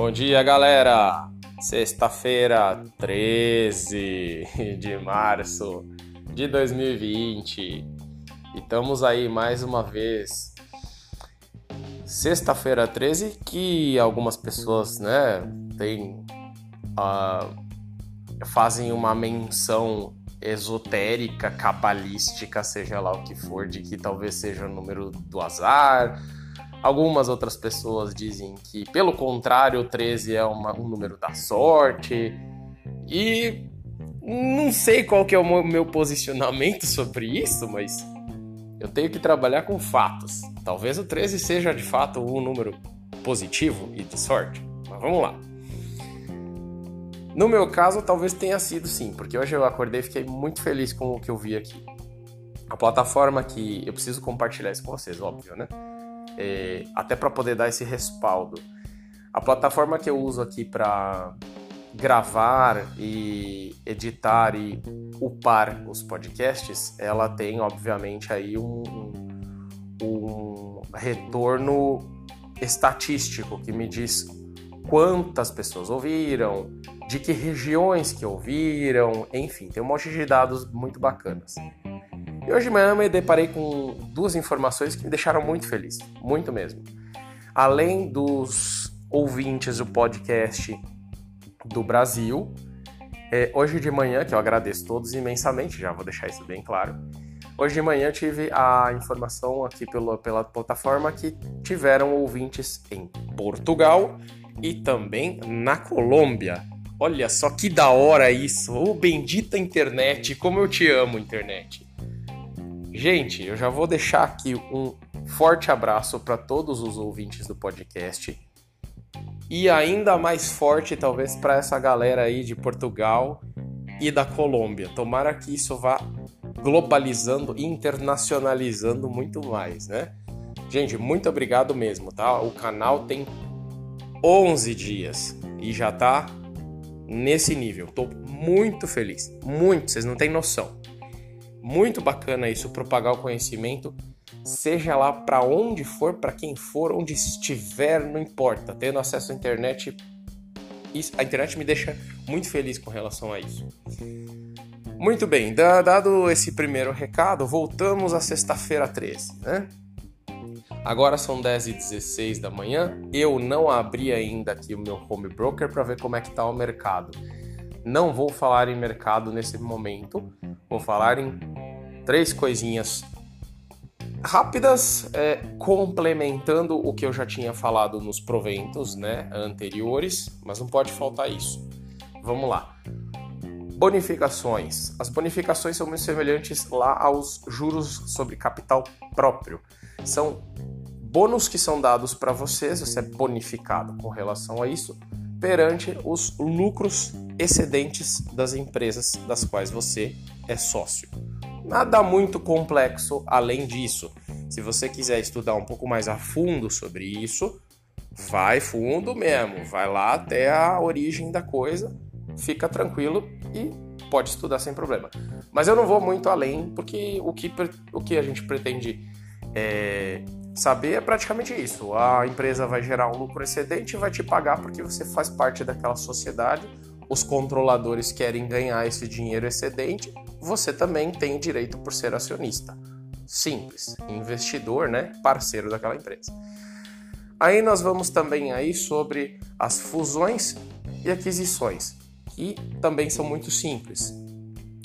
Bom dia, galera! Sexta-feira, 13 de março de 2020 e estamos aí mais uma vez. Sexta-feira 13, que algumas pessoas, né, tem, uh, fazem uma menção esotérica, cabalística, seja lá o que for, de que talvez seja o número do azar. Algumas outras pessoas dizem que, pelo contrário, o 13 é uma, um número da sorte. E não sei qual que é o meu posicionamento sobre isso, mas eu tenho que trabalhar com fatos. Talvez o 13 seja de fato um número positivo e de sorte. Mas vamos lá. No meu caso, talvez tenha sido sim, porque hoje eu acordei e fiquei muito feliz com o que eu vi aqui. A plataforma que eu preciso compartilhar isso com vocês, óbvio, né? É, até para poder dar esse respaldo. A plataforma que eu uso aqui para gravar e editar e upar os podcasts, ela tem obviamente aí um, um retorno estatístico que me diz quantas pessoas ouviram, de que regiões que ouviram, enfim, tem um monte de dados muito bacanas. E hoje de manhã eu me deparei com duas informações que me deixaram muito feliz, muito mesmo. Além dos ouvintes do podcast do Brasil, é, hoje de manhã, que eu agradeço todos imensamente, já vou deixar isso bem claro. Hoje de manhã tive a informação aqui pela, pela plataforma que tiveram ouvintes em Portugal e também na Colômbia. Olha só que da hora isso! Ô oh, bendita internet, como eu te amo, internet! Gente, eu já vou deixar aqui um forte abraço para todos os ouvintes do podcast. E ainda mais forte, talvez, para essa galera aí de Portugal e da Colômbia. Tomara que isso vá globalizando, internacionalizando muito mais, né? Gente, muito obrigado mesmo, tá? O canal tem 11 dias e já tá nesse nível. Tô muito feliz, muito, vocês não têm noção. Muito bacana isso, propagar o conhecimento, seja lá para onde for, para quem for, onde estiver, não importa. Tendo acesso à internet, a internet me deixa muito feliz com relação a isso. Muito bem, dado esse primeiro recado, voltamos à sexta-feira 13, né? Agora são 10 e 16 da manhã. Eu não abri ainda aqui o meu home broker para ver como é que está o mercado. Não vou falar em mercado nesse momento. Vou falar em três coisinhas rápidas, é, complementando o que eu já tinha falado nos proventos né, anteriores, mas não pode faltar isso. Vamos lá. Bonificações. As bonificações são muito semelhantes lá aos juros sobre capital próprio. São bônus que são dados para vocês, você é bonificado com relação a isso, perante os lucros excedentes das empresas das quais você é sócio. Nada muito complexo além disso. Se você quiser estudar um pouco mais a fundo sobre isso, vai fundo mesmo, vai lá até a origem da coisa, fica tranquilo e pode estudar sem problema. Mas eu não vou muito além, porque o que, o que a gente pretende é, saber é praticamente isso. A empresa vai gerar um lucro excedente e vai te pagar porque você faz parte daquela sociedade. Os controladores querem ganhar esse dinheiro excedente, você também tem direito por ser acionista. Simples, investidor, né, parceiro daquela empresa. Aí nós vamos também aí sobre as fusões e aquisições, que também são muito simples.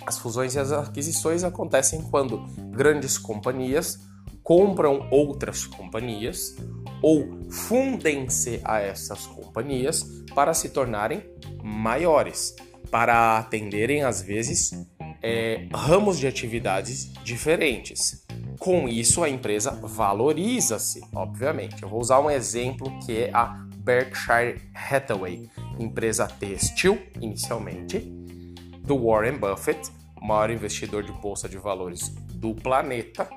As fusões e as aquisições acontecem quando grandes companhias compram outras companhias ou fundem-se a essas companhias para se tornarem maiores, para atenderem às vezes é, ramos de atividades diferentes. Com isso, a empresa valoriza-se, obviamente. Eu vou usar um exemplo que é a Berkshire Hathaway, empresa têxtil, inicialmente, do Warren Buffett, maior investidor de bolsa de valores do planeta,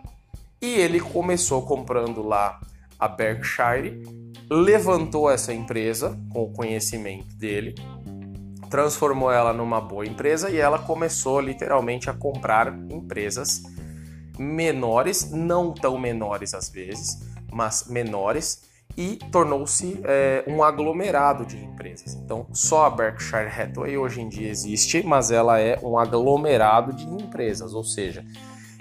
e ele começou comprando lá a Berkshire, levantou essa empresa com o conhecimento dele, transformou ela numa boa empresa e ela começou literalmente a comprar empresas menores, não tão menores às vezes, mas menores, e tornou-se é, um aglomerado de empresas. Então, só a Berkshire Hathaway hoje em dia existe, mas ela é um aglomerado de empresas, ou seja,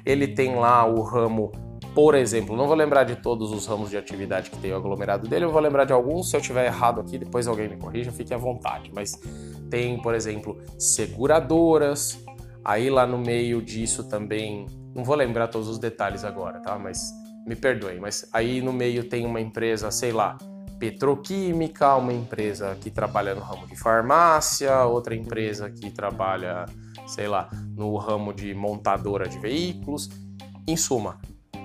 ele tem lá o ramo, por exemplo, não vou lembrar de todos os ramos de atividade que tem o aglomerado dele, eu vou lembrar de alguns, se eu tiver errado aqui, depois alguém me corrija, fique à vontade, mas tem, por exemplo, seguradoras, aí lá no meio disso também, não vou lembrar todos os detalhes agora, tá? Mas me perdoem, mas aí no meio tem uma empresa, sei lá, petroquímica, uma empresa que trabalha no ramo de farmácia, outra empresa que trabalha, sei lá, no ramo de montadora de veículos. Em suma,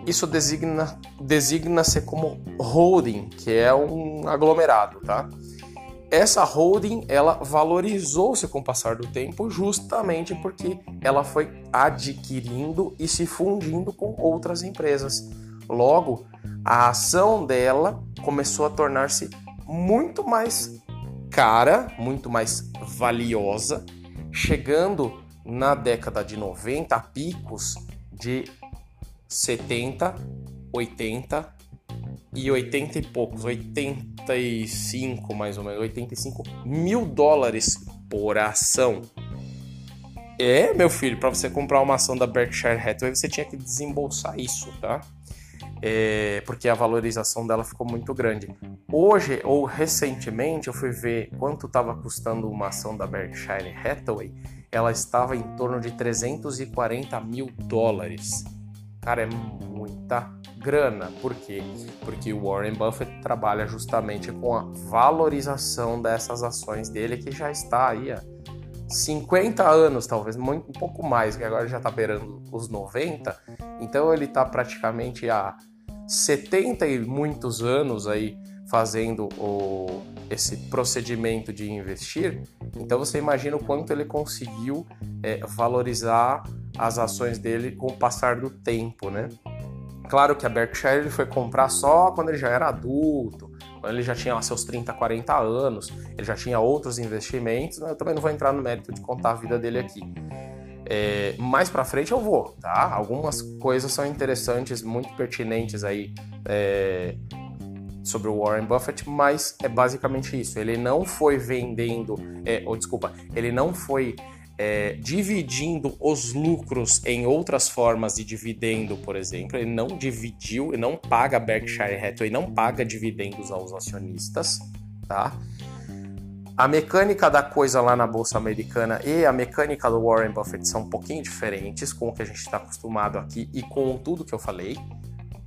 isso designa designa-se como holding, que é um aglomerado, tá? Essa holding, ela valorizou-se com o passar do tempo justamente porque ela foi adquirindo e se fundindo com outras empresas Logo, a ação dela começou a tornar-se muito mais cara, muito mais valiosa, chegando na década de 90 a picos de 70, 80 e 80 e poucos, 85 mais ou menos, 85 mil dólares por ação. É, meu filho, para você comprar uma ação da Berkshire Hathaway, você tinha que desembolsar isso, tá? é, porque a valorização dela ficou muito grande. Hoje, ou recentemente, eu fui ver quanto estava custando uma ação da Berkshire Hathaway, ela estava em torno de 340 mil dólares. Cara, é muita grana. Por quê? Porque o Warren Buffett trabalha justamente com a valorização dessas ações dele, que já está aí há 50 anos, talvez, um pouco mais, que agora já está beirando os 90. Então ele está praticamente há 70 e muitos anos aí fazendo o, esse procedimento de investir, então você imagina o quanto ele conseguiu é, valorizar as ações dele com o passar do tempo, né? Claro que a Berkshire ele foi comprar só quando ele já era adulto, quando ele já tinha lá seus 30, 40 anos, ele já tinha outros investimentos, né? eu também não vou entrar no mérito de contar a vida dele aqui. É, mais para frente eu vou, tá? Algumas coisas são interessantes, muito pertinentes aí é, sobre o Warren Buffett, mas é basicamente isso. Ele não foi vendendo, é, ou desculpa, ele não foi é, dividindo os lucros em outras formas de dividendo, por exemplo. Ele não dividiu, ele não paga Berkshire Hathaway, não paga dividendos aos acionistas, tá? A mecânica da coisa lá na bolsa americana e a mecânica do Warren Buffett são um pouquinho diferentes com o que a gente está acostumado aqui e com tudo que eu falei.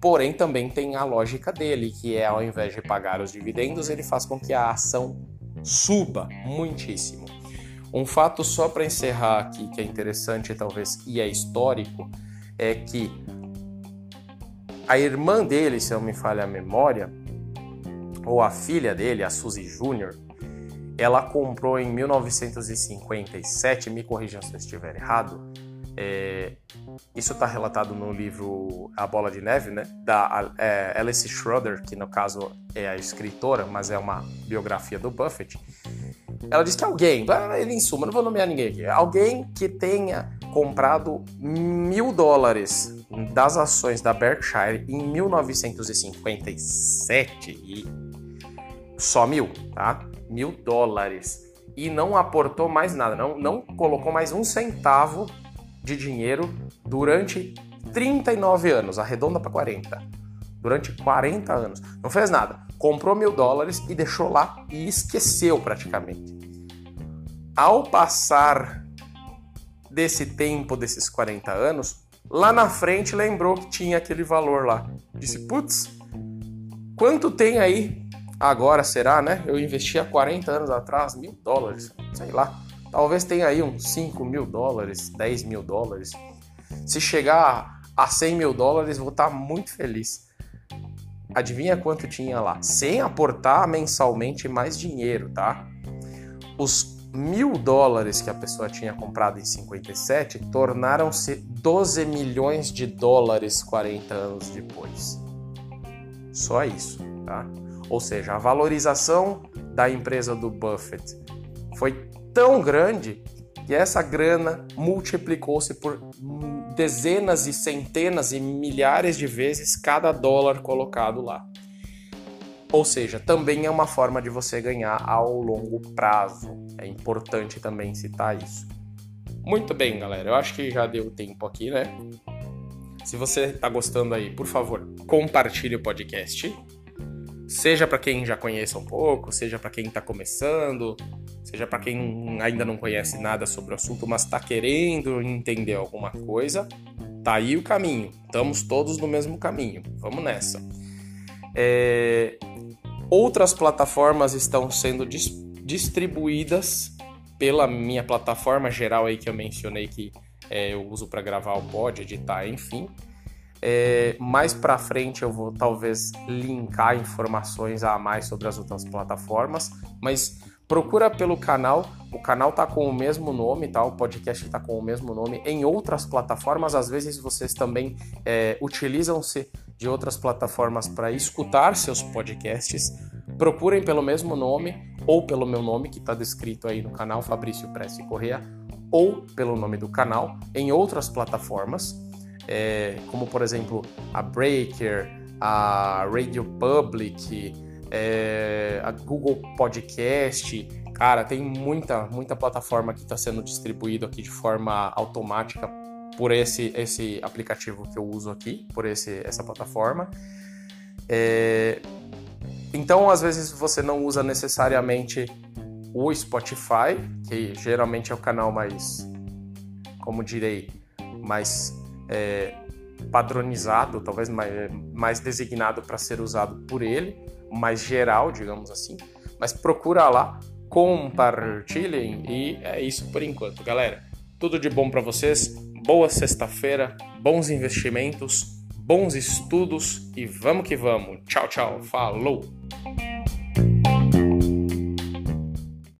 Porém, também tem a lógica dele, que é ao invés de pagar os dividendos, ele faz com que a ação suba muitíssimo. Um fato só para encerrar aqui que é interessante talvez e é histórico é que a irmã dele, se eu me falha a memória, ou a filha dele, a Suzy Jr., ela comprou em 1957, me corrijam se eu estiver errado, é, isso está relatado no livro A Bola de Neve, né? Da é, Alice Schroeder, que no caso é a escritora, mas é uma biografia do Buffett. Ela diz que alguém, ele em suma, não vou nomear ninguém aqui, alguém que tenha comprado mil dólares das ações da Berkshire em 1957 e só mil, tá? mil dólares e não aportou mais nada, não, não colocou mais um centavo de dinheiro durante 39 anos, arredonda para 40. Durante 40 anos. Não fez nada. Comprou mil dólares e deixou lá e esqueceu praticamente. Ao passar desse tempo, desses 40 anos, lá na frente lembrou que tinha aquele valor lá. Disse: Putz, quanto tem aí Agora será, né? Eu investi há 40 anos atrás mil dólares, sei lá. Talvez tenha aí uns 5 mil dólares, 10 mil dólares. Se chegar a 100 mil dólares, vou estar muito feliz. Adivinha quanto tinha lá? Sem aportar mensalmente mais dinheiro, tá? Os mil dólares que a pessoa tinha comprado em 57 tornaram-se 12 milhões de dólares 40 anos depois. Só isso, tá? Ou seja, a valorização da empresa do Buffett foi tão grande que essa grana multiplicou-se por dezenas e centenas e milhares de vezes cada dólar colocado lá. Ou seja, também é uma forma de você ganhar ao longo prazo. É importante também citar isso. Muito bem, galera. Eu acho que já deu tempo aqui, né? Se você está gostando aí, por favor, compartilhe o podcast. Seja para quem já conhece um pouco, seja para quem está começando, seja para quem ainda não conhece nada sobre o assunto, mas está querendo entender alguma coisa, tá aí o caminho. Estamos todos no mesmo caminho. Vamos nessa. É... Outras plataformas estão sendo dis distribuídas pela minha plataforma geral aí que eu mencionei que é, eu uso para gravar o pod, editar, enfim. É, mais para frente eu vou talvez linkar informações a mais sobre as outras plataformas, mas procura pelo canal. O canal tá com o mesmo nome, tá? O podcast tá com o mesmo nome em outras plataformas. Às vezes vocês também é, utilizam-se de outras plataformas para escutar seus podcasts. Procurem pelo mesmo nome ou pelo meu nome que está descrito aí no canal Fabrício Prece Correa ou pelo nome do canal em outras plataformas, é, como por exemplo a Breaker, a Radio Public, é, a Google Podcast. Cara, tem muita, muita plataforma que está sendo distribuído aqui de forma automática por esse, esse aplicativo que eu uso aqui, por esse, essa plataforma. É, então, às vezes você não usa necessariamente o Spotify, que geralmente é o canal mais, como direi, mais é, padronizado, talvez mais, mais designado para ser usado por ele, mais geral, digamos assim. Mas procura lá, compartilhem e é isso por enquanto, galera. Tudo de bom para vocês, boa sexta-feira, bons investimentos, bons estudos e vamos que vamos. Tchau, tchau, falou!